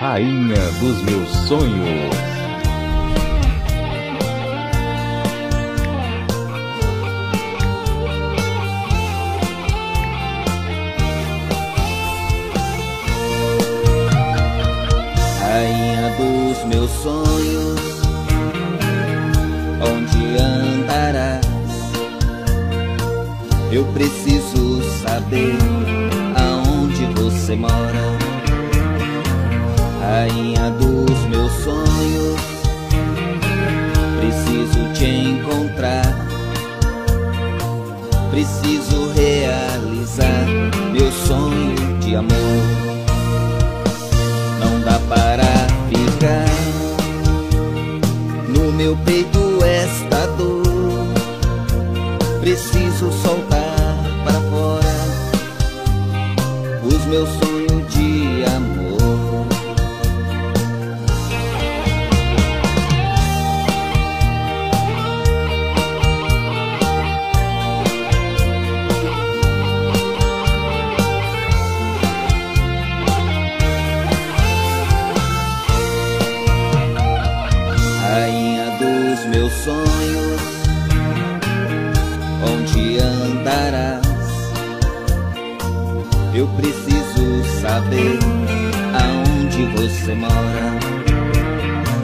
rainha dos meus sonhos. Rainha dos meus sonhos, onde andarás? Eu preciso saber aonde você mora rainha dos meus sonhos. Preciso te encontrar, preciso realizar meu sonho de amor. Não dá para ficar no meu peito esta dor. Preciso soltar para fora os meus sonhos Eu preciso saber aonde você mora.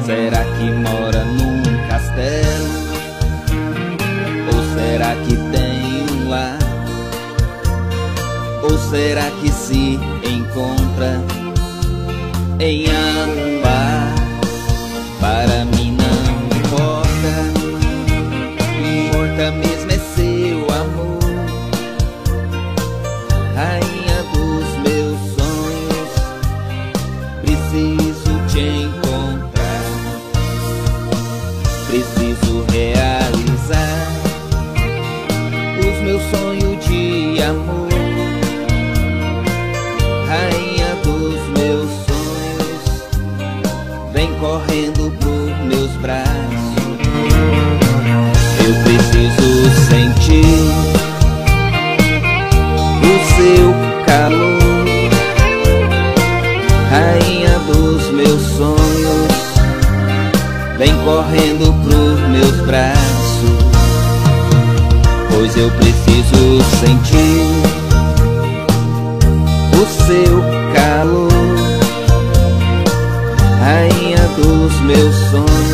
Será que mora num castelo? Ou será que tem um lar? Ou será que se encontra em algum eu preciso sentir o seu calor, rainha dos meus sonhos, vem correndo pros meus braços, pois eu preciso sentir o seu calor, rainha dos meus sonhos.